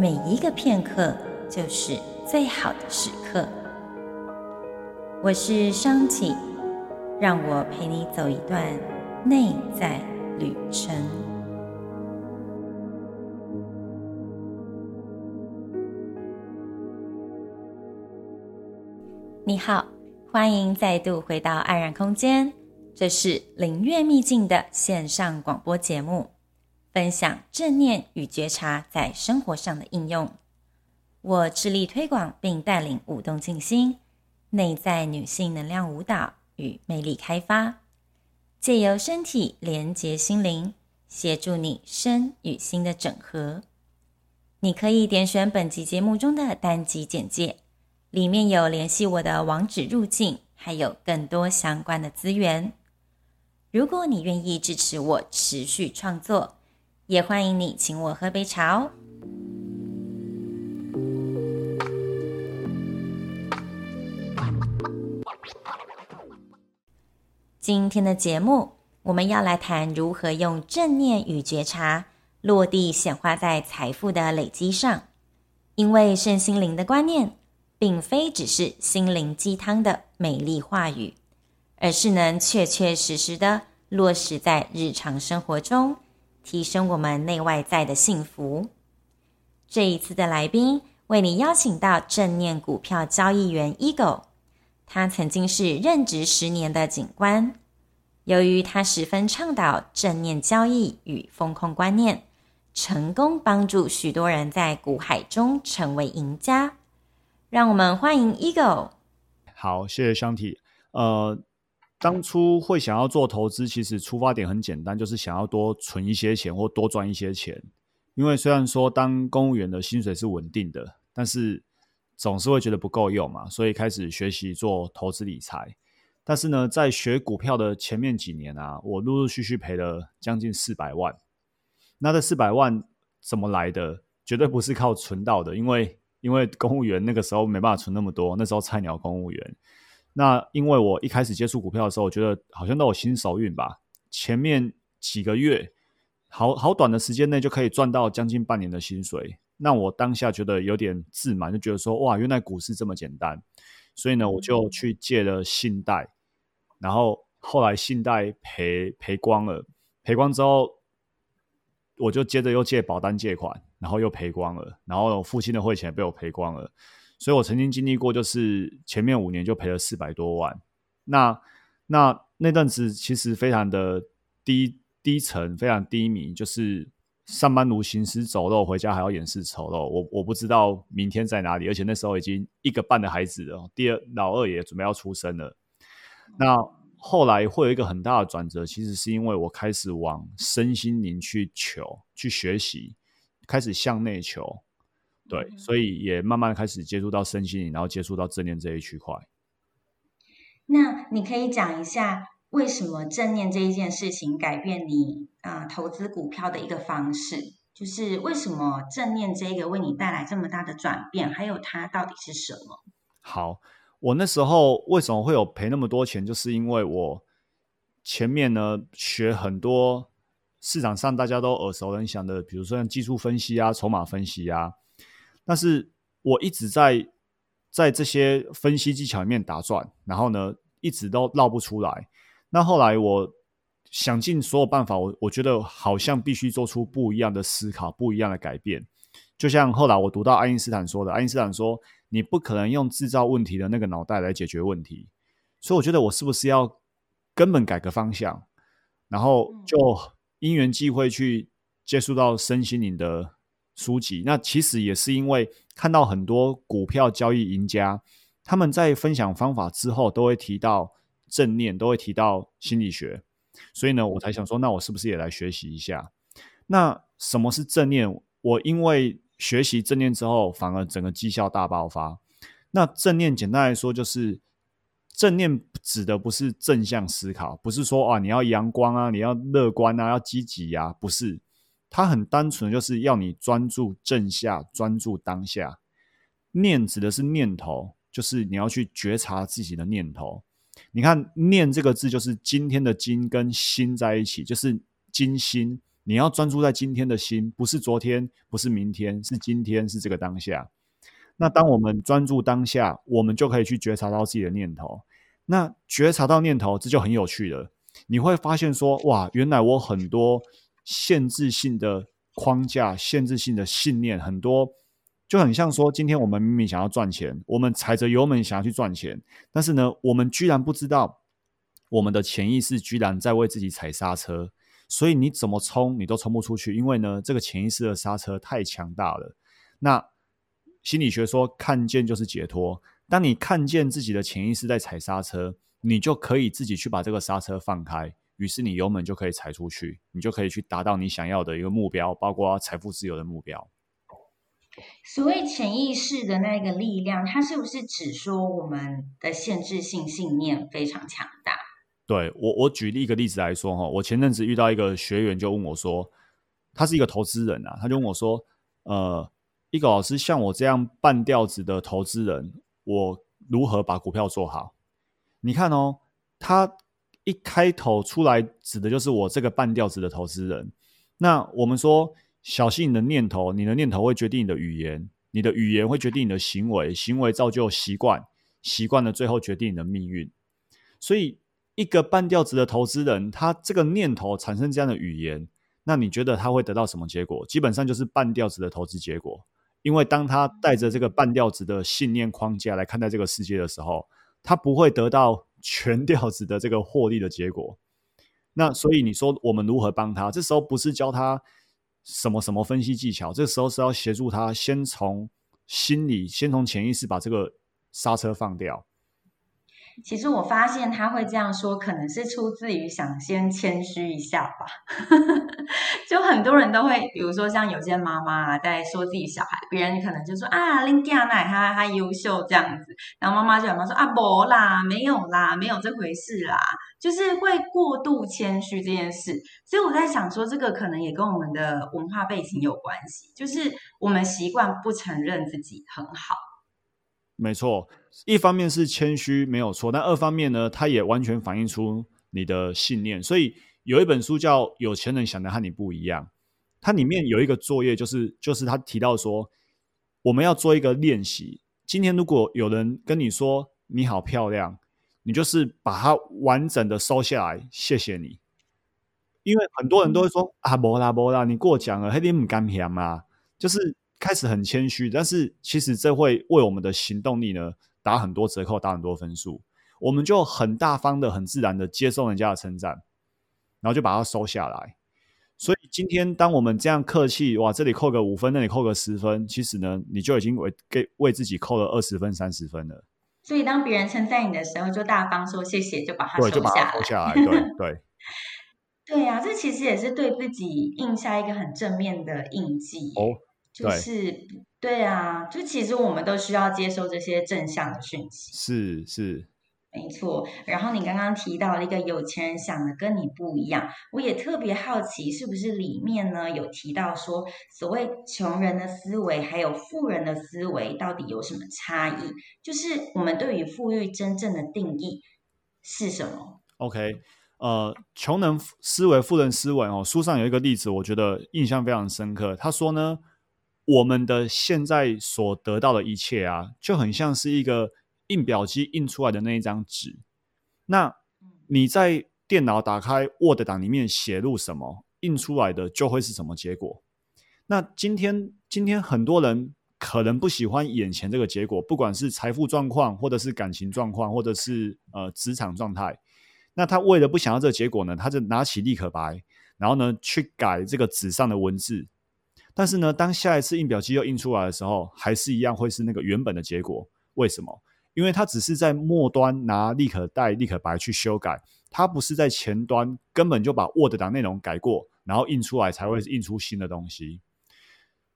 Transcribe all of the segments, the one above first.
每一个片刻就是最好的时刻。我是商体，让我陪你走一段内在旅程。你好，欢迎再度回到安然空间，这是灵悦秘境的线上广播节目。分享正念与觉察在生活上的应用。我致力推广并带领舞动静心、内在女性能量舞蹈与魅力开发，借由身体连接心灵，协助你身与心的整合。你可以点选本集节目中的单集简介，里面有联系我的网址入境，还有更多相关的资源。如果你愿意支持我持续创作，也欢迎你请我喝杯茶哦。今天的节目，我们要来谈如何用正念与觉察落地显化在财富的累积上。因为身心灵的观念，并非只是心灵鸡汤的美丽话语，而是能确确实实的落实在日常生活中。提升我们内外在的幸福。这一次的来宾为你邀请到正念股票交易员 Eagle，他曾经是任职十年的警官。由于他十分倡导正念交易与风控观念，成功帮助许多人在股海中成为赢家。让我们欢迎 Eagle。好，谢谢香体。呃。当初会想要做投资，其实出发点很简单，就是想要多存一些钱或多赚一些钱。因为虽然说当公务员的薪水是稳定的，但是总是会觉得不够用嘛，所以开始学习做投资理财。但是呢，在学股票的前面几年啊，我陆陆续续赔了将近四百万。那这四百万怎么来的？绝对不是靠存到的，因为因为公务员那个时候没办法存那么多，那时候菜鸟公务员。那因为我一开始接触股票的时候，我觉得好像都有新手运吧。前面几个月，好好短的时间内就可以赚到将近半年的薪水。那我当下觉得有点自满，就觉得说哇，原来股市这么简单。所以呢，我就去借了信贷，然后后来信贷赔赔光了，赔光之后，我就接着又借保单借款，然后又赔光了，然后父亲的汇钱被我赔光了。所以我曾经经历过，就是前面五年就赔了四百多万，那那那阵子其实非常的低低沉，非常低迷，就是上班如行尸走肉，回家还要掩饰丑陋。我我不知道明天在哪里，而且那时候已经一个半的孩子了，第二老二也准备要出生了。那后来会有一个很大的转折，其实是因为我开始往身心灵去求，去学习，开始向内求。对，所以也慢慢开始接触到身心灵，然后接触到正念这一区块。那你可以讲一下，为什么正念这一件事情改变你啊、呃、投资股票的一个方式？就是为什么正念这个为你带来这么大的转变？还有它到底是什么？好，我那时候为什么会有赔那么多钱？就是因为我前面呢学很多市场上大家都耳熟能详的，比如说像技术分析啊、筹码分析啊。但是我一直在在这些分析技巧里面打转，然后呢，一直都绕不出来。那后来我想尽所有办法，我我觉得好像必须做出不一样的思考，不一样的改变。就像后来我读到爱因斯坦说的，爱因斯坦说：“你不可能用制造问题的那个脑袋来解决问题。”所以我觉得我是不是要根本改个方向？然后就因缘际会去接触到身心灵的。书籍，那其实也是因为看到很多股票交易赢家，他们在分享方法之后，都会提到正念，都会提到心理学，所以呢，我才想说，那我是不是也来学习一下？那什么是正念？我因为学习正念之后，反而整个绩效大爆发。那正念简单来说，就是正念指的不是正向思考，不是说啊你要阳光啊，你要乐观啊，要积极呀，不是。它很单纯就是要你专注正下，专注当下。念指的是念头，就是你要去觉察自己的念头。你看“念”这个字，就是今天的“今”跟“心”在一起，就是今心。你要专注在今天的心，不是昨天，不是明天，是今天，是这个当下。那当我们专注当下，我们就可以去觉察到自己的念头。那觉察到念头，这就很有趣了。你会发现说，哇，原来我很多限制性的框架、限制性的信念很多。就很像说，今天我们明明想要赚钱，我们踩着油门想要去赚钱，但是呢，我们居然不知道，我们的潜意识居然在为自己踩刹车，所以你怎么冲，你都冲不出去，因为呢，这个潜意识的刹车太强大了。那心理学说，看见就是解脱。当你看见自己的潜意识在踩刹车，你就可以自己去把这个刹车放开，于是你油门就可以踩出去，你就可以去达到你想要的一个目标，包括财富自由的目标。所谓潜意识的那个力量，它是不是指说我们的限制性信念非常强大？对，我，我举一个例子来说哈，我前阵子遇到一个学员就问我说，他是一个投资人啊，他就问我说，呃，一个老师像我这样半吊子的投资人，我如何把股票做好？你看哦，他一开头出来指的就是我这个半吊子的投资人，那我们说。小心你的念头，你的念头会决定你的语言，你的语言会决定你的行为，行为造就习惯，习惯了最后决定你的命运。所以，一个半吊子的投资人，他这个念头产生这样的语言，那你觉得他会得到什么结果？基本上就是半吊子的投资结果。因为当他带着这个半吊子的信念框架来看待这个世界的时候，他不会得到全调子的这个获利的结果。那所以你说我们如何帮他？这时候不是教他。什么什么分析技巧？这时候是要协助他先从心理，先从潜意识把这个刹车放掉。其实我发现他会这样说，可能是出自于想先谦虚一下吧。就很多人都会，比如说像有些妈妈在说自己小孩，别人可能就说啊，林家奶他他优秀这样子，然后妈妈就妈妈说啊，不啦，没有啦，没有这回事啦，就是会过度谦虚这件事。所以我在想说，这个可能也跟我们的文化背景有关系，就是我们习惯不承认自己很好。没错，一方面是谦虚没有错，但二方面呢，它也完全反映出你的信念。所以有一本书叫《有钱人想的和你不一样》，它里面有一个作业，就是就是他提到说，我们要做一个练习。今天如果有人跟你说你好漂亮，你就是把它完整的收下来，谢谢你。因为很多人都会说、啊，没啦没啦，你过奖了，你不甘心嘛，就是。开始很谦虚，但是其实这会为我们的行动力呢打很多折扣，打很多分数。我们就很大方的、很自然的接受人家的称赞，然后就把它收下来。所以今天当我们这样客气，哇，这里扣个五分，那里扣个十分，其实呢，你就已经为给为自己扣了二十分、三十分了。所以当别人称赞你的时候，就大方说谢谢，就把它收下来。对。对 对。对呀、啊，这其实也是对自己印下一个很正面的印记。哦。就是对，啊，就其实我们都需要接受这些正向的讯息。是是，没错。然后你刚刚提到了一个有钱人想的跟你不一样，我也特别好奇，是不是里面呢有提到说，所谓穷人的思维还有富人的思维到底有什么差异？就是我们对于富裕真正的定义是什么？OK，呃，穷人思维、富人思维哦，书上有一个例子，我觉得印象非常深刻。他说呢。我们的现在所得到的一切啊，就很像是一个印表机印出来的那一张纸。那你在电脑打开 Word 档里面写入什么，印出来的就会是什么结果。那今天，今天很多人可能不喜欢眼前这个结果，不管是财富状况，或者是感情状况，或者是呃职场状态。那他为了不想要这个结果呢，他就拿起立可白，然后呢去改这个纸上的文字。但是呢，当下一次印表机又印出来的时候，还是一样会是那个原本的结果。为什么？因为它只是在末端拿立可带、立可白去修改，它不是在前端根本就把 Word 档内容改过，然后印出来才会印出新的东西。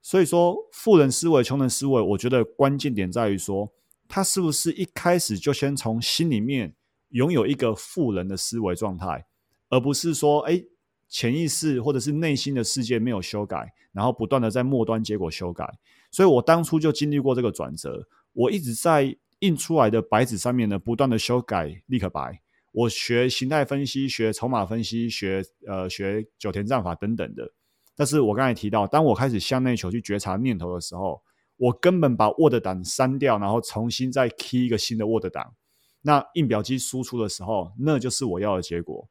所以说，富人思维、穷人思维，我觉得关键点在于说，他是不是一开始就先从心里面拥有一个富人的思维状态，而不是说，哎，潜意识或者是内心的世界没有修改，然后不断的在末端结果修改。所以我当初就经历过这个转折，我一直在印出来的白纸上面呢，不断的修改立可白。我学形态分析，学筹码分析，学呃学九田战法等等的。但是我刚才提到，当我开始向内求去觉察念头的时候，我根本把 Word 档删掉，然后重新再 key 一个新的 Word 档。那印表机输出的时候，那就是我要的结果。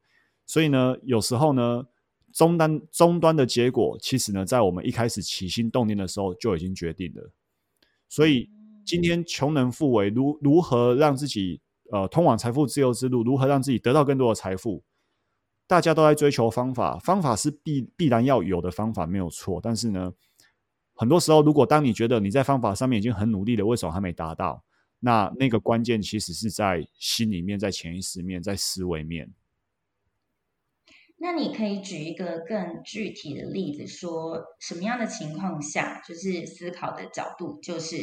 所以呢，有时候呢，终端终端的结果，其实呢，在我们一开始起心动念的时候就已经决定了。所以今天穷人富为，如如何让自己呃通往财富自由之路，如何让自己得到更多的财富？大家都在追求方法，方法是必必然要有的方法没有错。但是呢，很多时候，如果当你觉得你在方法上面已经很努力了，为什么还没达到？那那个关键其实是在心里面，在潜意识面，在思维面。那你可以举一个更具体的例子，说什么样的情况下，就是思考的角度就是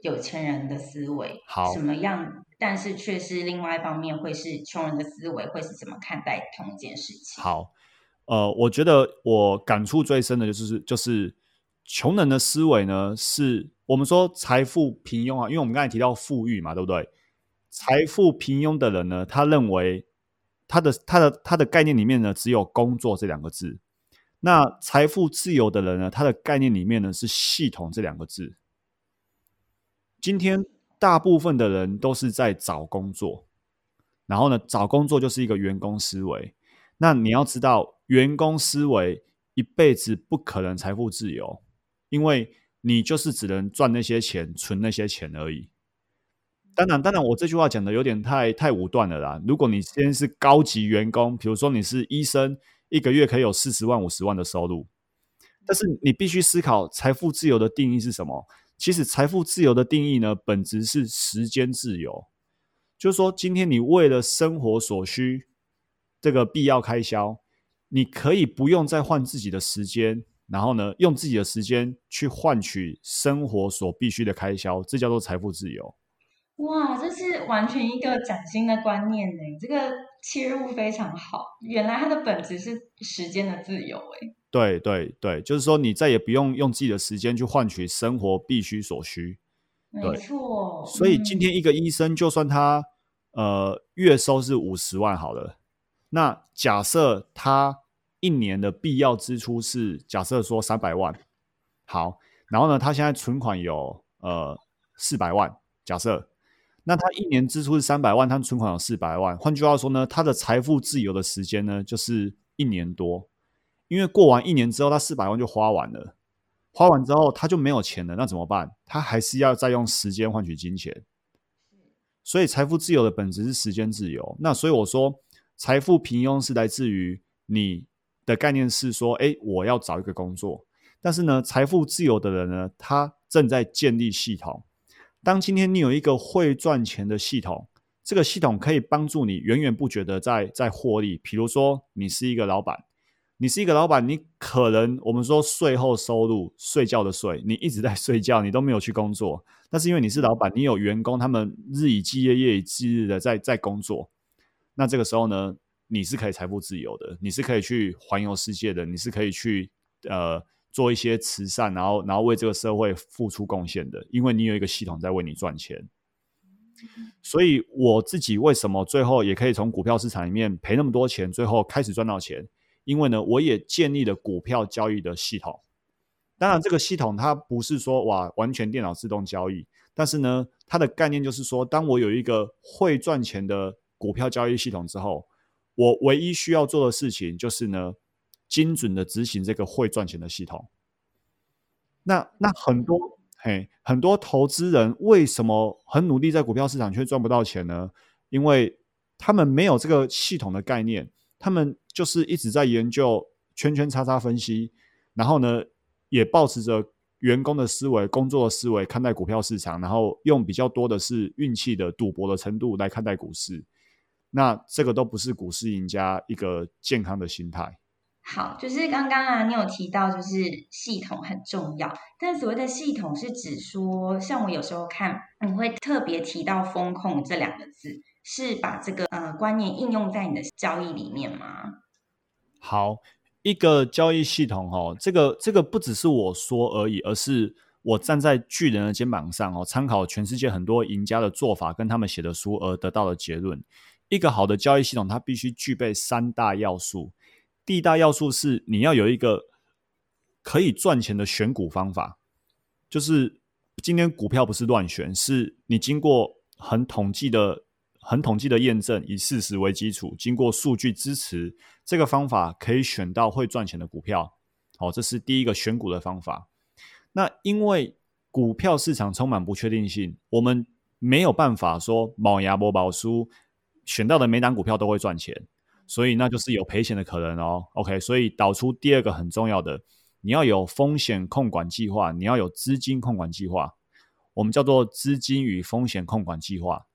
有钱人的思维，好，什么样？但是却是另外一方面，会是穷人的思维，会是怎么看待同一件事情？好，呃，我觉得我感触最深的就是，就是穷人的思维呢，是我们说财富平庸啊，因为我们刚才提到富裕嘛，对不对？财富平庸的人呢，他认为他的他的他的概念里面呢，只有工作这两个字。那财富自由的人呢，他的概念里面呢，是系统这两个字。今天。大部分的人都是在找工作，然后呢，找工作就是一个员工思维。那你要知道，员工思维一辈子不可能财富自由，因为你就是只能赚那些钱，存那些钱而已。当然，当然，我这句话讲的有点太太武断了啦。如果你今天是高级员工，比如说你是医生，一个月可以有四十万、五十万的收入，但是你必须思考财富自由的定义是什么。其实财富自由的定义呢，本质是时间自由。就是说，今天你为了生活所需这个必要开销，你可以不用再换自己的时间，然后呢，用自己的时间去换取生活所必须的开销，这叫做财富自由。哇，这是完全一个崭新的观念呢！这个切入非常好，原来它的本质是时间的自由诶。对对对，就是说你再也不用用自己的时间去换取生活必须所需。没错。所以今天一个医生，就算他、嗯、呃月收是五十万好了，那假设他一年的必要支出是假设说三百万，好，然后呢，他现在存款有呃四百万，假设，那他一年支出是三百万，他存款有四百万，换句话说呢，他的财富自由的时间呢就是一年多。因为过完一年之后，他四百万就花完了，花完之后他就没有钱了，那怎么办？他还是要再用时间换取金钱。所以财富自由的本质是时间自由。那所以我说，财富平庸是来自于你的概念是说，哎，我要找一个工作。但是呢，财富自由的人呢，他正在建立系统。当今天你有一个会赚钱的系统，这个系统可以帮助你源源不绝的在在获利。比如说，你是一个老板。你是一个老板，你可能我们说税后收入，睡觉的睡，你一直在睡觉，你都没有去工作。但是因为你是老板，你有员工，他们日以继夜、夜以继日的在在工作。那这个时候呢，你是可以财富自由的，你是可以去环游世界的，你是可以去呃做一些慈善，然后然后为这个社会付出贡献的，因为你有一个系统在为你赚钱。所以我自己为什么最后也可以从股票市场里面赔那么多钱，最后开始赚到钱？因为呢，我也建立了股票交易的系统。当然，这个系统它不是说哇完全电脑自动交易，但是呢，它的概念就是说，当我有一个会赚钱的股票交易系统之后，我唯一需要做的事情就是呢，精准的执行这个会赚钱的系统。那那很多嘿，很多投资人为什么很努力在股票市场却赚不到钱呢？因为他们没有这个系统的概念。他们就是一直在研究圈圈叉叉分析，然后呢，也保持着员工的思维、工作的思维看待股票市场，然后用比较多的是运气的赌博的程度来看待股市。那这个都不是股市赢家一个健康的心态。好，就是刚刚啊，你有提到就是系统很重要，但所谓的系统是指说，像我有时候看，你会特别提到风控这两个字，是把这个呃观念应用在你的交易里面吗？好，一个交易系统哦，这个这个不只是我说而已，而是我站在巨人的肩膀上哦，参考全世界很多赢家的做法跟他们写的书而得到的结论。一个好的交易系统，它必须具备三大要素。第一大要素是你要有一个可以赚钱的选股方法，就是今天股票不是乱选，是你经过很统计的、很统计的验证，以事实为基础，经过数据支持，这个方法可以选到会赚钱的股票。好，这是第一个选股的方法。那因为股票市场充满不确定性，我们没有办法说保牙不保输，选到的每档股票都会赚钱。所以那就是有赔钱的可能哦。OK，所以导出第二个很重要的，你要有风险控管计划，你要有资金控管计划。我们叫做资金与风险控管计划。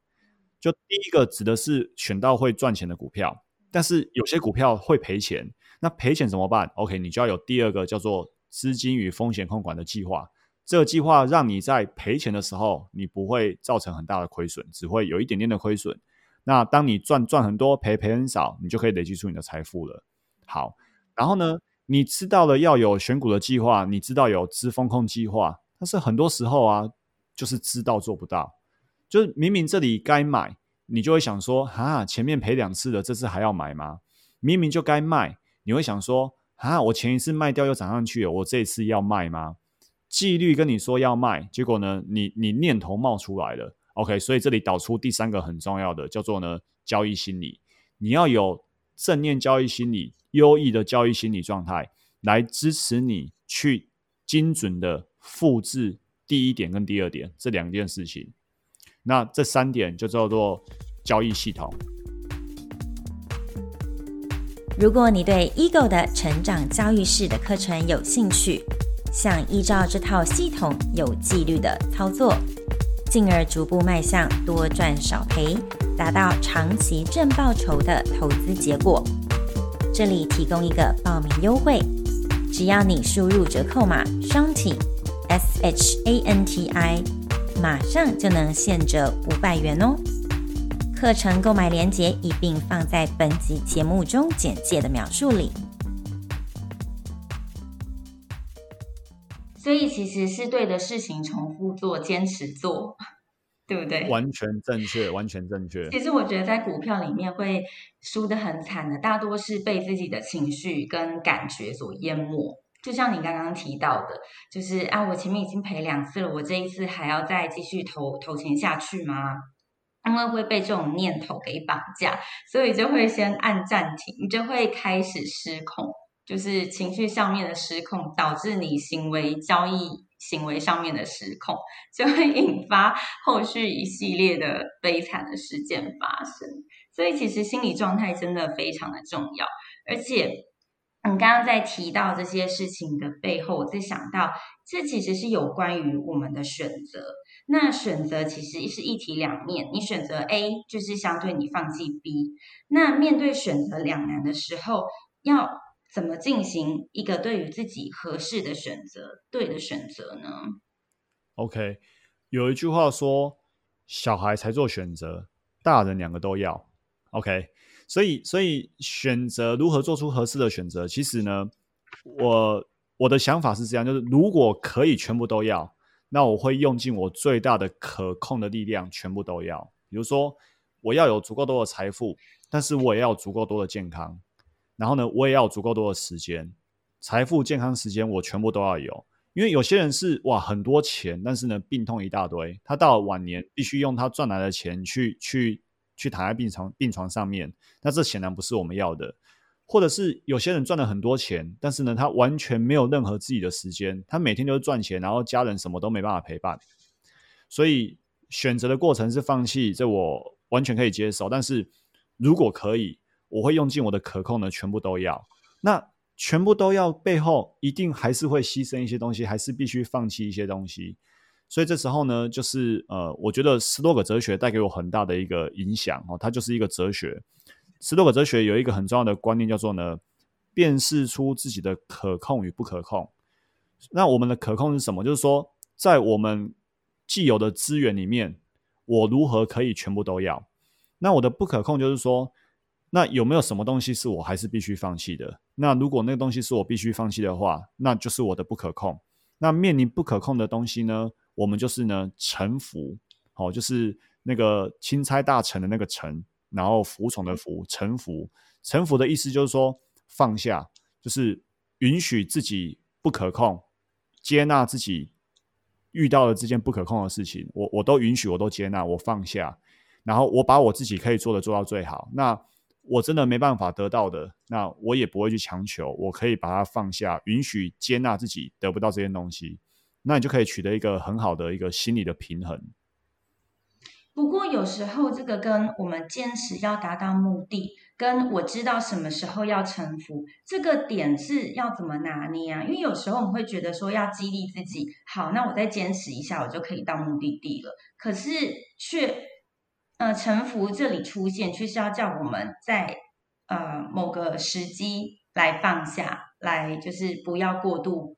就第一个指的是选到会赚钱的股票，但是有些股票会赔钱，那赔钱怎么办？OK，你就要有第二个叫做资金与风险控管的计划。这个计划让你在赔钱的时候，你不会造成很大的亏损，只会有一点点的亏损。那当你赚赚很多，赔赔很少，你就可以累积出你的财富了。好，然后呢，你知道了要有选股的计划，你知道有资风控计划，但是很多时候啊，就是知道做不到，就是明明这里该买，你就会想说，啊，前面赔两次了，这次还要买吗？明明就该卖，你会想说，啊，我前一次卖掉又涨上去了，我这一次要卖吗？纪律跟你说要卖，结果呢，你你念头冒出来了。OK，所以这里导出第三个很重要的，叫做呢交易心理。你要有正念交易心理、优异的交易心理状态，来支持你去精准的复制第一点跟第二点这两件事情。那这三点就叫做交易系统。如果你对 Eagle 的成长交易室的课程有兴趣，想依照这套系统有纪律的操作。进而逐步迈向多赚少赔，达到长期正报酬的投资结果。这里提供一个报名优惠，只要你输入折扣码双体 S H A N T I，马上就能现折五百元哦。课程购买链接一并放在本集节目中简介的描述里。所以其实是对的事情重复做，坚持做，对不对？完全正确，完全正确。其实我觉得在股票里面会输得很惨的，大多是被自己的情绪跟感觉所淹没。就像你刚刚提到的，就是啊，我前面已经赔两次了，我这一次还要再继续投投钱下去吗？因为会被这种念头给绑架，所以就会先按暂停，就会开始失控。就是情绪上面的失控，导致你行为交易行为上面的失控，就会引发后续一系列的悲惨的事件发生。所以其实心理状态真的非常的重要。而且你刚刚在提到这些事情的背后，我在想到，这其实是有关于我们的选择。那选择其实是一体两面，你选择 A 就是相对你放弃 B。那面对选择两难的时候，要怎么进行一个对于自己合适的选择，对的选择呢？OK，有一句话说，小孩才做选择，大人两个都要。OK，所以所以选择如何做出合适的选择，其实呢，我我的想法是这样，就是如果可以全部都要，那我会用尽我最大的可控的力量，全部都要。比如说，我要有足够多的财富，但是我也要足够多的健康。然后呢，我也要有足够多的时间、财富、健康、时间，我全部都要有。因为有些人是哇很多钱，但是呢病痛一大堆，他到了晚年必须用他赚来的钱去去去躺在病床病床上面，那这显然不是我们要的。或者是有些人赚了很多钱，但是呢他完全没有任何自己的时间，他每天都是赚钱，然后家人什么都没办法陪伴。所以选择的过程是放弃，这我完全可以接受。但是如果可以。我会用尽我的可控的，全部都要。那全部都要背后，一定还是会牺牲一些东西，还是必须放弃一些东西。所以这时候呢，就是呃，我觉得十多个哲学带给我很大的一个影响哦，它就是一个哲学。十多个哲学有一个很重要的观念，叫做呢，辨识出自己的可控与不可控。那我们的可控是什么？就是说，在我们既有的资源里面，我如何可以全部都要？那我的不可控就是说，那有没有什么东西是我还是必须放弃的？那如果那个东西是我必须放弃的话，那就是我的不可控。那面临不可控的东西呢，我们就是呢臣服，好，就是那个钦差大臣的那个臣，然后服从的服，臣服。臣服的意思就是说放下，就是允许自己不可控，接纳自己遇到了这件不可控的事情，我我都允许，我都接纳，我放下，然后我把我自己可以做的做到最好。那我真的没办法得到的，那我也不会去强求，我可以把它放下，允许接纳自己得不到这些东西，那你就可以取得一个很好的一个心理的平衡。不过有时候这个跟我们坚持要达到目的，跟我知道什么时候要臣服，这个点是要怎么拿捏啊？因为有时候我们会觉得说要激励自己，好，那我再坚持一下，我就可以到目的地了。可是却。呃，臣服这里出现，却是要叫我们在呃某个时机来放下，来就是不要过度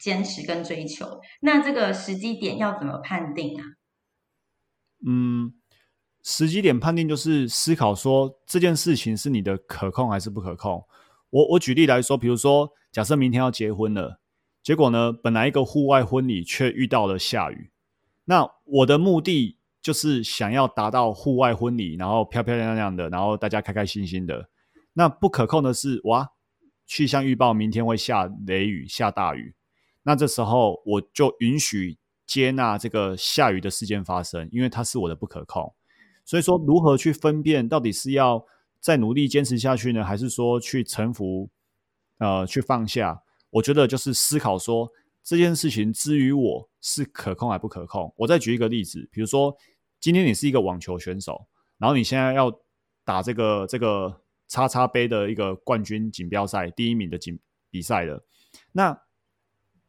坚持跟追求。那这个时机点要怎么判定啊？嗯，时机点判定就是思考说这件事情是你的可控还是不可控。我我举例来说，比如说假设明天要结婚了，结果呢，本来一个户外婚礼却遇到了下雨，那我的目的。就是想要达到户外婚礼，然后漂漂亮亮的，然后大家开开心心的。那不可控的是，哇，气象预报明天会下雷雨、下大雨。那这时候我就允许接纳这个下雨的事件发生，因为它是我的不可控。所以说，如何去分辨到底是要再努力坚持下去呢，还是说去臣服，呃，去放下？我觉得就是思考说这件事情之于我是可控还不可控。我再举一个例子，比如说。今天你是一个网球选手，然后你现在要打这个这个叉叉杯的一个冠军锦标赛第一名的锦比赛了。那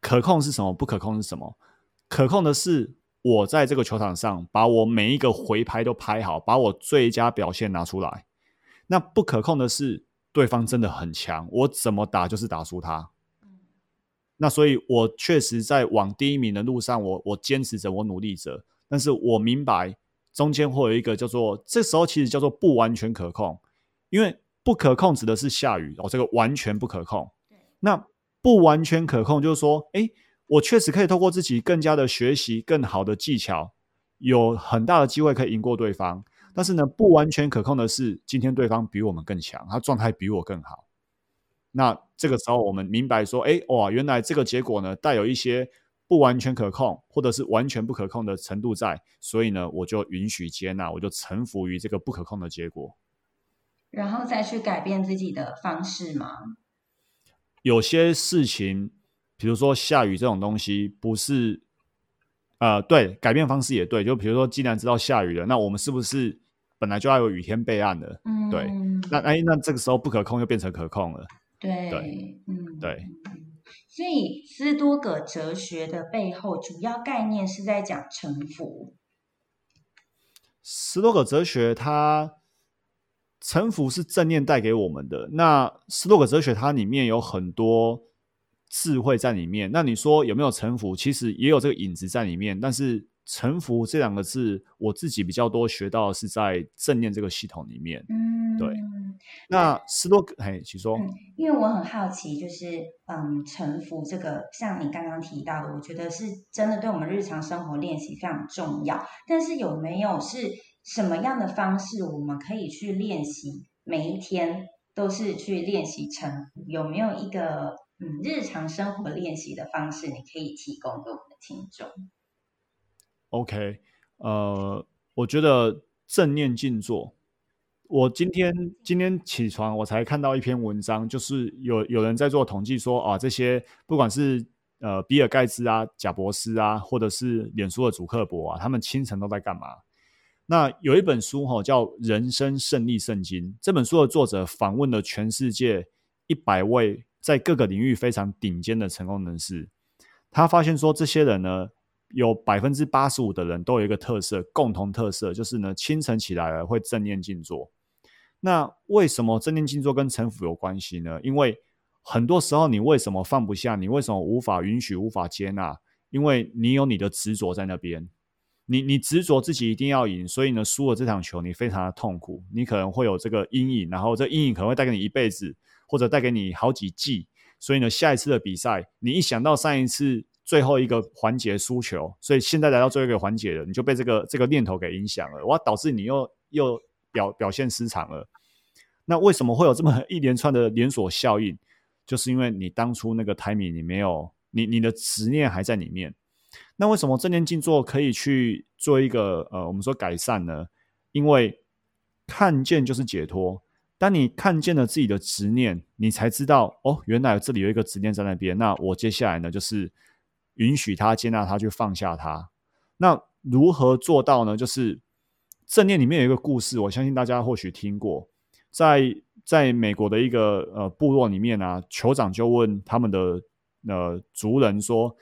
可控是什么？不可控是什么？可控的是我在这个球场上把我每一个回拍都拍好，把我最佳表现拿出来。那不可控的是对方真的很强，我怎么打就是打输他。那所以，我确实在往第一名的路上，我我坚持着，我努力着。但是我明白，中间会有一个叫做，这时候其实叫做不完全可控，因为不可控指的是下雨哦，这个完全不可控。那不完全可控就是说，哎，我确实可以透过自己更加的学习，更好的技巧，有很大的机会可以赢过对方。但是呢，不完全可控的是，今天对方比我们更强，他状态比我更好。那这个时候我们明白说，哎，哇，原来这个结果呢，带有一些。不完全可控，或者是完全不可控的程度在，所以呢，我就允许接纳，我就臣服于这个不可控的结果，然后再去改变自己的方式吗？有些事情，比如说下雨这种东西，不是，呃，对，改变方式也对。就比如说，既然知道下雨了，那我们是不是本来就要有雨天备案的？嗯，对。那哎，那这个时候不可控又变成可控了。对，对，嗯，对。所以，斯多葛哲学的背后主要概念是在讲臣服。斯多葛哲学，它臣服是正念带给我们的。那斯多葛哲学它里面有很多智慧在里面。那你说有没有臣服？其实也有这个影子在里面。但是臣服这两个字，我自己比较多学到的是在正念这个系统里面。嗯，对。那斯多葛，嘿，请说。嗯，因为我很好奇，就是嗯，臣服这个，像你刚刚提到的，我觉得是真的对我们日常生活练习非常重要。但是有没有是什么样的方式，我们可以去练习？每一天都是去练习臣服，有没有一个嗯日常生活练习的方式，你可以提供给我们的听众？OK，呃，我觉得正念静坐。我今天今天起床，我才看到一篇文章，就是有有人在做统计说啊，这些不管是呃比尔盖茨啊、贾伯斯啊，或者是脸书的祖克伯啊，他们清晨都在干嘛？那有一本书哈、哦，叫《人生胜利圣经》。这本书的作者访问了全世界一百位在各个领域非常顶尖的成功人士，他发现说，这些人呢，有百分之八十五的人都有一个特色，共同特色就是呢，清晨起来了会正念静坐。那为什么正念静坐跟臣服有关系呢？因为很多时候你为什么放不下？你为什么无法允许、无法接纳？因为你有你的执着在那边。你你执着自己一定要赢，所以呢，输了这场球，你非常的痛苦，你可能会有这个阴影，然后这阴影可能会带给你一辈子，或者带给你好几季。所以呢，下一次的比赛，你一想到上一次最后一个环节输球，所以现在来到最后一个环节了，你就被这个这个念头给影响了，哇，导致你又又表表现失常了。那为什么会有这么 一连串的连锁效应？就是因为你当初那个 timing 你没有，你你的执念还在里面。那为什么正念静坐可以去做一个呃，我们说改善呢？因为看见就是解脱。当你看见了自己的执念，你才知道哦，原来这里有一个执念在那边。那我接下来呢，就是允许他、接纳他，去放下他。那如何做到呢？就是正念里面有一个故事，我相信大家或许听过，在在美国的一个呃部落里面啊，酋长就问他们的呃族人说。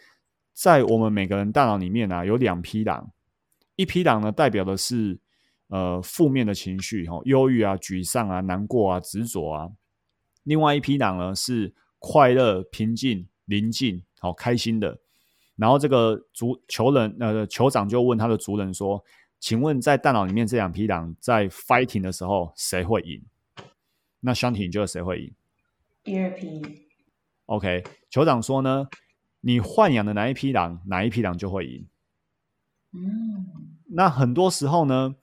在我们每个人大脑里面啊，有两匹狼，一匹狼呢代表的是呃负面的情绪，哈，忧郁啊、沮丧啊、难过啊、执着啊；另外一批狼呢是快乐、平静、宁静，好开心的。然后这个族酋人呃酋长就问他的族人说：“请问在大脑里面这两匹狼在 fighting 的时候谁会赢？”那香婷你觉得谁会赢？第二批。OK，酋长说呢。你豢养的哪一匹狼，哪一匹狼就会赢。嗯，那很多时候呢，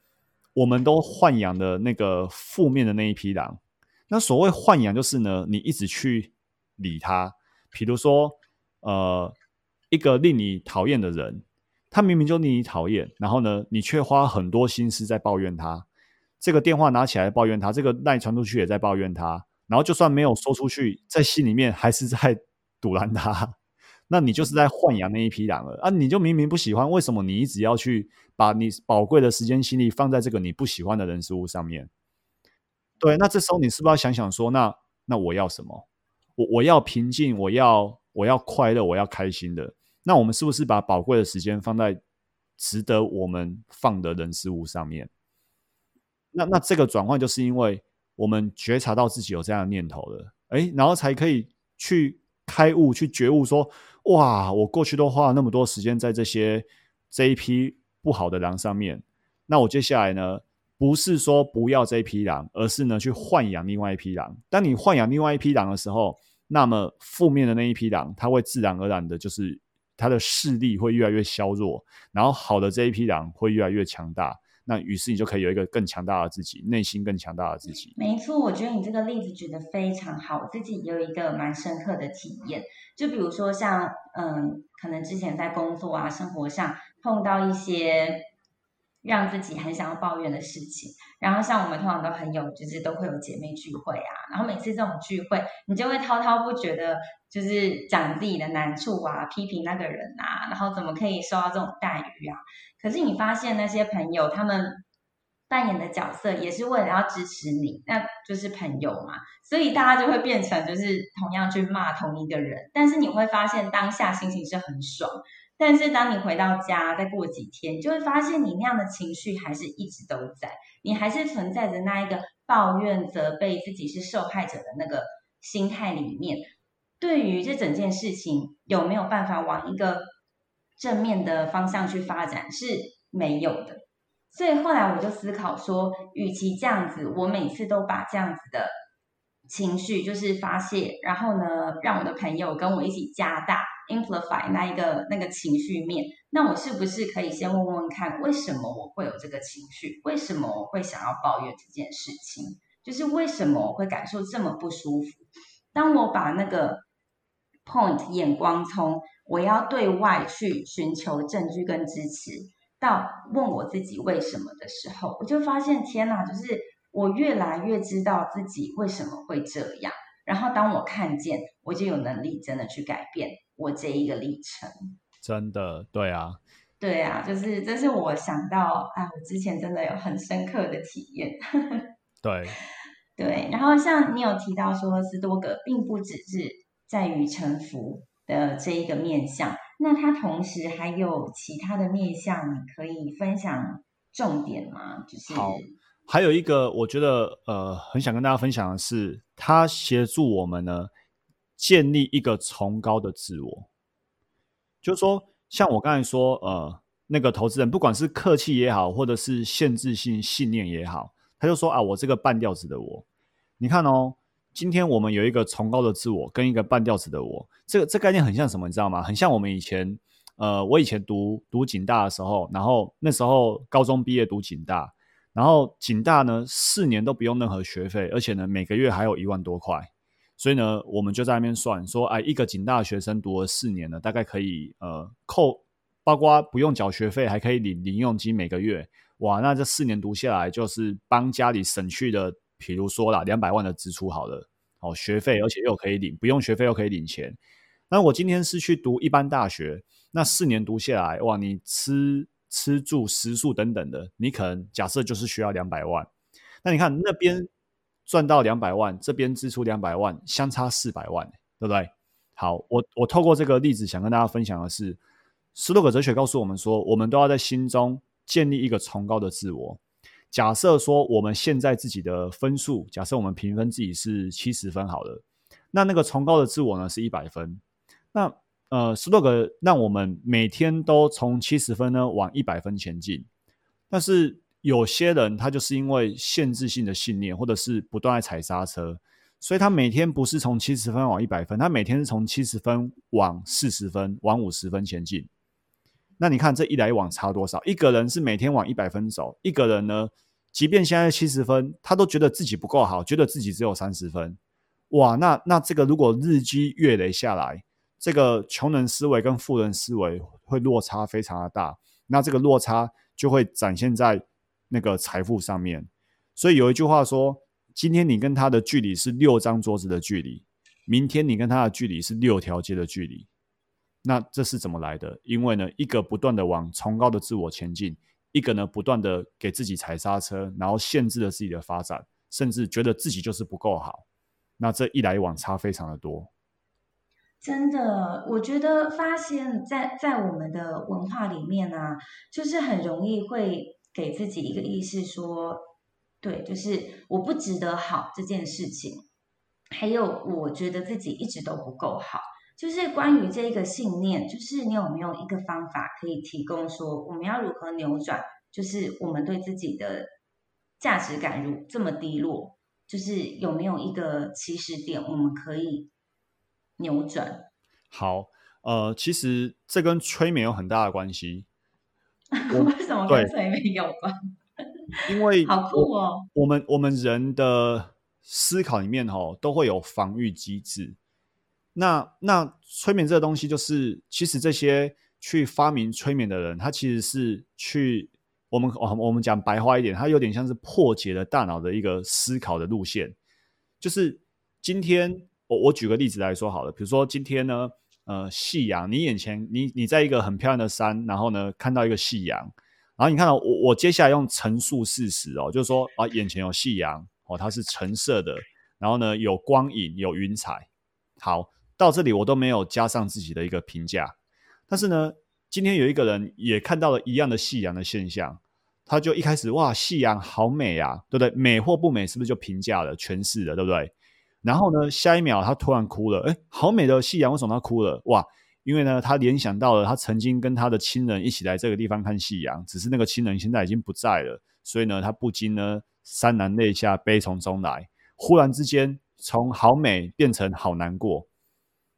我们都豢养的那个负面的那一批狼。那所谓豢养，就是呢，你一直去理它。比如说，呃，一个令你讨厌的人，他明明就令你讨厌，然后呢，你却花很多心思在抱怨他。这个电话拿起来抱怨他，这个赖传出去也在抱怨他，然后就算没有说出去，在心里面还是在赌拦他。那你就是在豢养那一批狼了啊！你就明明不喜欢，为什么你一直要去把你宝贵的时间心力放在这个你不喜欢的人事物上面？对，那这时候你是不是要想想说，那那我要什么？我我要平静，我要我要快乐，我要开心的。那我们是不是把宝贵的时间放在值得我们放的人事物上面？那那这个转换就是因为我们觉察到自己有这样的念头了，哎，然后才可以去开悟，去觉悟说。哇！我过去都花了那么多时间在这些这一批不好的狼上面，那我接下来呢，不是说不要这一批狼，而是呢去豢养另外一批狼。当你豢养另外一批狼的时候，那么负面的那一批狼，它会自然而然的，就是他的势力会越来越削弱，然后好的这一批狼会越来越强大。那于是你就可以有一个更强大的自己，内心更强大的自己。没错，我觉得你这个例子举得非常好，我自己也有一个蛮深刻的体验。就比如说像，嗯，可能之前在工作啊、生活上碰到一些让自己很想要抱怨的事情，然后像我们通常都很有，就是都会有姐妹聚会啊，然后每次这种聚会，你就会滔滔不绝的，就是讲自己的难处啊，批评那个人啊，然后怎么可以受到这种待遇啊？可是你发现那些朋友，他们扮演的角色也是为了要支持你，那就是朋友嘛。所以大家就会变成就是同样去骂同一个人，但是你会发现当下心情是很爽，但是当你回到家再过几天，就会发现你那样的情绪还是一直都在，你还是存在着那一个抱怨、责备自己是受害者的那个心态里面。对于这整件事情，有没有办法往一个正面的方向去发展是没有的，所以后来我就思考说，与其这样子，我每次都把这样子的情绪就是发泄，然后呢，让我的朋友跟我一起加大 amplify 那一个那个情绪面，那我是不是可以先问问看，为什么我会有这个情绪？为什么我会想要抱怨这件事情？就是为什么我会感受这么不舒服？当我把那个 point 眼光从我要对外去寻求证据跟支持，到问我自己为什么的时候，我就发现天哪，就是我越来越知道自己为什么会这样。然后当我看见，我就有能力真的去改变我这一个历程。真的，对啊，对啊，就是这是我想到，哎，我之前真的有很深刻的体验。对，对。然后像你有提到说，斯多葛并不只是在于臣服。的这一个面向，那它同时还有其他的面向，你可以分享重点吗？就是好，还有一个我觉得呃很想跟大家分享的是，它协助我们呢建立一个崇高的自我。就是说，像我刚才说，呃，那个投资人，不管是客气也好，或者是限制性信念也好，他就说啊，我这个半吊子的我，你看哦，今天我们有一个崇高的自我，跟一个半吊子的我，这个这概念很像什么，你知道吗？很像我们以前。呃，我以前读读警大的时候，然后那时候高中毕业读警大，然后警大呢四年都不用任何学费，而且呢每个月还有一万多块，所以呢我们就在那边算说，哎，一个警大学生读了四年呢，大概可以呃扣，包括不用缴学费，还可以领零用金每个月，哇，那这四年读下来就是帮家里省去的，比如说啦两百万的支出好了，哦学费，而且又可以领，不用学费又可以领钱。那我今天是去读一般大学，那四年读下来，哇，你吃吃住食宿等等的，你可能假设就是需要两百万。那你看那边赚到两百万，这边支出两百万，相差四百万，对不对？好，我我透过这个例子想跟大家分享的是，斯洛格哲学告诉我们说，我们都要在心中建立一个崇高的自我。假设说我们现在自己的分数，假设我们评分自己是七十分好了，那那个崇高的自我呢是一百分。那呃，斯多格让我们每天都从七十分呢往一百分前进，但是有些人他就是因为限制性的信念，或者是不断踩刹车，所以他每天不是从七十分往一百分，他每天是从七十分往四十分、往五十分前进。那你看这一来一往差多少？一个人是每天往一百分走，一个人呢，即便现在七十分，他都觉得自己不够好，觉得自己只有三十分。哇，那那这个如果日积月累下来，这个穷人思维跟富人思维会落差非常的大，那这个落差就会展现在那个财富上面。所以有一句话说：今天你跟他的距离是六张桌子的距离，明天你跟他的距离是六条街的距离。那这是怎么来的？因为呢，一个不断的往崇高的自我前进，一个呢不断的给自己踩刹车，然后限制了自己的发展，甚至觉得自己就是不够好。那这一来一往差非常的多。真的，我觉得发现在，在我们的文化里面呢、啊，就是很容易会给自己一个意识说，对，就是我不值得好这件事情，还有我觉得自己一直都不够好，就是关于这个信念，就是你有没有一个方法可以提供说，我们要如何扭转，就是我们对自己的价值感如这么低落，就是有没有一个起始点，我们可以。扭转好，呃，其实这跟催眠有很大的关系。为什么跟催眠有关？因为好酷哦！我们我们人的思考里面吼都会有防御机制。那那催眠这个东西，就是其实这些去发明催眠的人，他其实是去我们我们讲白话一点，他有点像是破解了大脑的一个思考的路线。就是今天。我我举个例子来说好了，比如说今天呢，呃，夕阳，你眼前你你在一个很漂亮的山，然后呢看到一个夕阳，然后你看到我我接下来用陈述事实哦，就是说啊眼前有夕阳哦，它是橙色的，然后呢有光影有云彩，好，到这里我都没有加上自己的一个评价，但是呢，今天有一个人也看到了一样的夕阳的现象，他就一开始哇夕阳好美啊，对不对？美或不美是不是就评价了诠释了，对不对？然后呢，下一秒他突然哭了，哎，好美的夕阳，为什么他哭了？哇，因为呢，他联想到了他曾经跟他的亲人一起来这个地方看夕阳，只是那个亲人现在已经不在了，所以呢，他不禁呢潸然泪下，悲从中来。忽然之间，从好美变成好难过。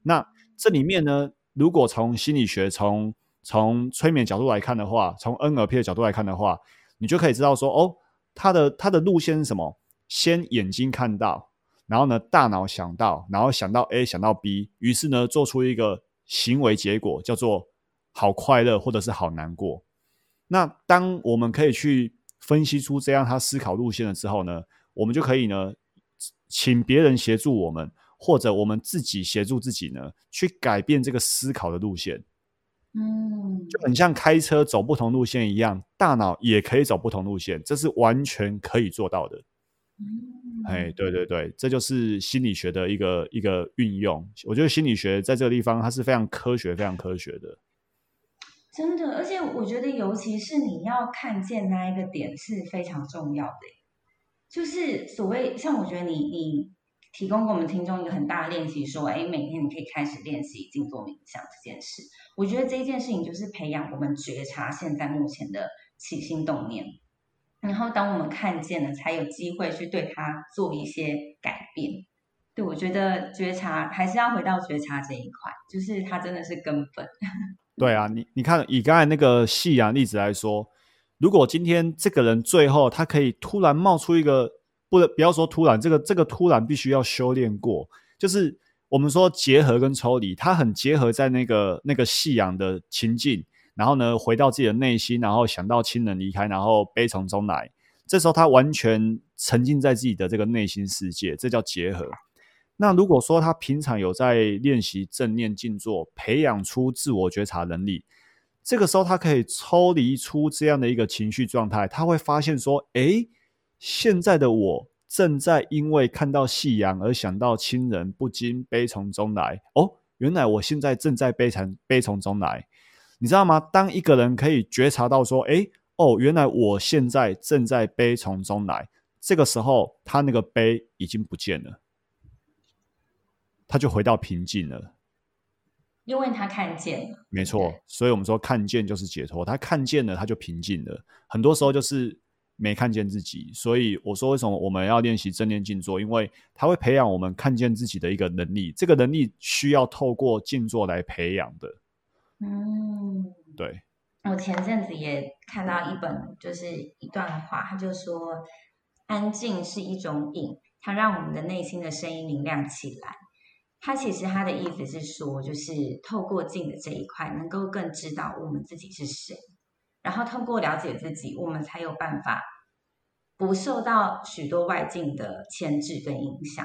那这里面呢，如果从心理学、从从催眠角度来看的话，从 NLP 的角度来看的话，你就可以知道说，哦，他的他的路线是什么？先眼睛看到。然后呢，大脑想到，然后想到 A，想到 B，于是呢，做出一个行为结果，叫做好快乐，或者是好难过。那当我们可以去分析出这样他思考路线了之后呢，我们就可以呢，请别人协助我们，或者我们自己协助自己呢，去改变这个思考的路线。嗯，就很像开车走不同路线一样，大脑也可以走不同路线，这是完全可以做到的。嗯哎，对对对，这就是心理学的一个一个运用。我觉得心理学在这个地方，它是非常科学、非常科学的。真的，而且我觉得，尤其是你要看见那一个点是非常重要的。就是所谓像我觉得你你提供给我们听众一个很大的练习，说，哎，每天你可以开始练习静坐冥想这件事。我觉得这一件事情就是培养我们觉察现在目前的起心动念，然后当我们看见了，才有机会去对它做一些改变。对，我觉得觉察还是要回到觉察这一块，就是它真的是根本。对啊，你你看，以刚才那个夕阳例子来说，如果今天这个人最后他可以突然冒出一个，不不要说突然，这个这个突然必须要修炼过，就是我们说结合跟抽离，他很结合在那个那个夕阳的情境，然后呢回到自己的内心，然后想到亲人离开，然后悲从中来，这时候他完全沉浸在自己的这个内心世界，这叫结合。那如果说他平常有在练习正念静坐，培养出自我觉察能力，这个时候他可以抽离出这样的一个情绪状态，他会发现说：“诶，现在的我正在因为看到夕阳而想到亲人，不禁悲从中来。哦，原来我现在正在悲惨悲从中来，你知道吗？当一个人可以觉察到说：‘诶，哦，原来我现在正在悲从中来’，这个时候他那个悲已经不见了。”他就回到平静了，因为他看见了。没错，所以我们说看见就是解脱。他看见了，他就平静了。很多时候就是没看见自己，所以我说为什么我们要练习正念静坐？因为它会培养我们看见自己的一个能力。这个能力需要透过静坐来培养的。嗯，对。我前阵子也看到一本，就是一段话，他就说：“安静是一种瘾，它让我们的内心的声音明亮起来。”他其实他的意思是说，就是透过静的这一块，能够更知道我们自己是谁，然后通过了解自己，我们才有办法不受到许多外境的牵制跟影响。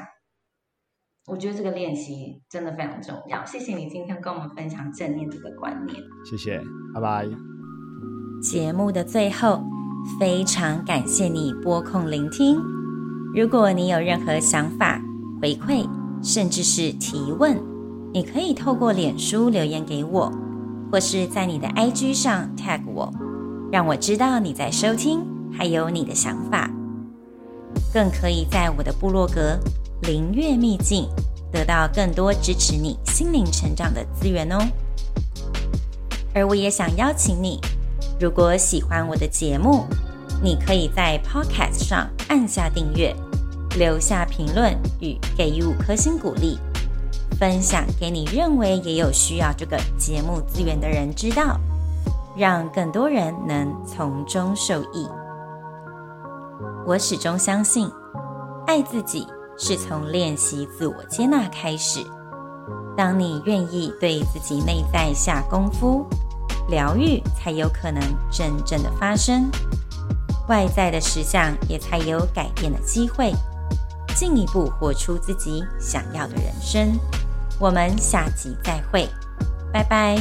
我觉得这个练习真的非常重要。谢谢你今天跟我们分享正念这个观念。谢谢，拜拜。节目的最后，非常感谢你拨空聆听。如果你有任何想法回馈，甚至是提问，你可以透过脸书留言给我，或是在你的 IG 上 tag 我，让我知道你在收听，还有你的想法。更可以在我的部落格“灵悦秘境”得到更多支持你心灵成长的资源哦。而我也想邀请你，如果喜欢我的节目，你可以在 Podcast 上按下订阅。留下评论与给予五颗星鼓励，分享给你认为也有需要这个节目资源的人知道，让更多人能从中受益。我始终相信，爱自己是从练习自我接纳开始。当你愿意对自己内在下功夫，疗愈才有可能真正的发生，外在的实相也才有改变的机会。进一步活出自己想要的人生。我们下集再会，拜拜。